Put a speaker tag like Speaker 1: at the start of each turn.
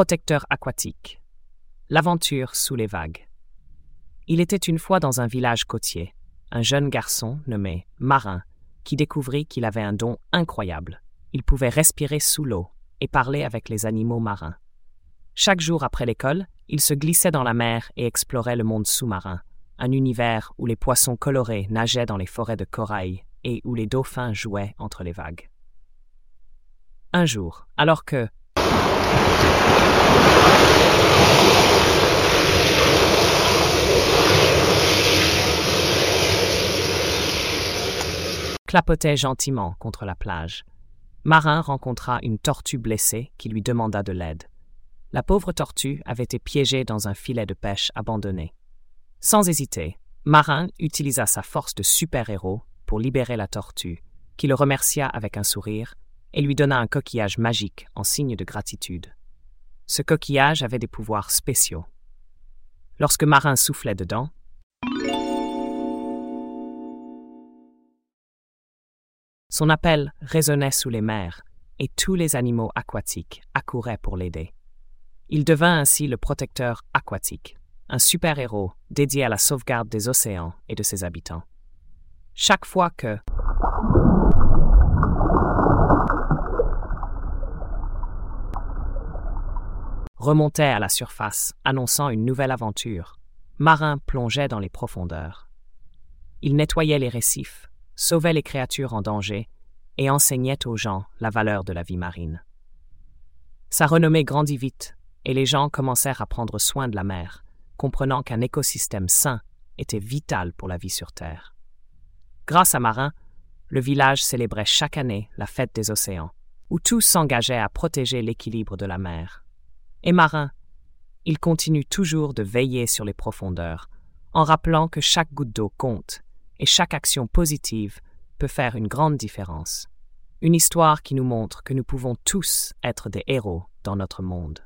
Speaker 1: protecteur aquatique. L'aventure sous les vagues. Il était une fois dans un village côtier, un jeune garçon nommé Marin, qui découvrit qu'il avait un don incroyable. Il pouvait respirer sous l'eau et parler avec les animaux marins. Chaque jour après l'école, il se glissait dans la mer et explorait le monde sous-marin, un univers où les poissons colorés nageaient dans les forêts de corail et où les dauphins jouaient entre les vagues. Un jour, alors que clapotait gentiment contre la plage. Marin rencontra une tortue blessée qui lui demanda de l'aide. La pauvre tortue avait été piégée dans un filet de pêche abandonné. Sans hésiter, Marin utilisa sa force de super-héros pour libérer la tortue, qui le remercia avec un sourire et lui donna un coquillage magique en signe de gratitude. Ce coquillage avait des pouvoirs spéciaux. Lorsque Marin soufflait dedans, son appel résonnait sous les mers et tous les animaux aquatiques accouraient pour l'aider. Il devint ainsi le protecteur aquatique, un super-héros dédié à la sauvegarde des océans et de ses habitants. Chaque fois que remontait à la surface, annonçant une nouvelle aventure, Marin plongeait dans les profondeurs. Il nettoyait les récifs, sauvait les créatures en danger et enseignait aux gens la valeur de la vie marine. Sa renommée grandit vite et les gens commencèrent à prendre soin de la mer, comprenant qu'un écosystème sain était vital pour la vie sur Terre. Grâce à Marin, le village célébrait chaque année la fête des océans, où tous s'engageaient à protéger l'équilibre de la mer. Et Marin, il continue toujours de veiller sur les profondeurs, en rappelant que chaque goutte d'eau compte et chaque action positive peut faire une grande différence. Une histoire qui nous montre que nous pouvons tous être des héros dans notre monde.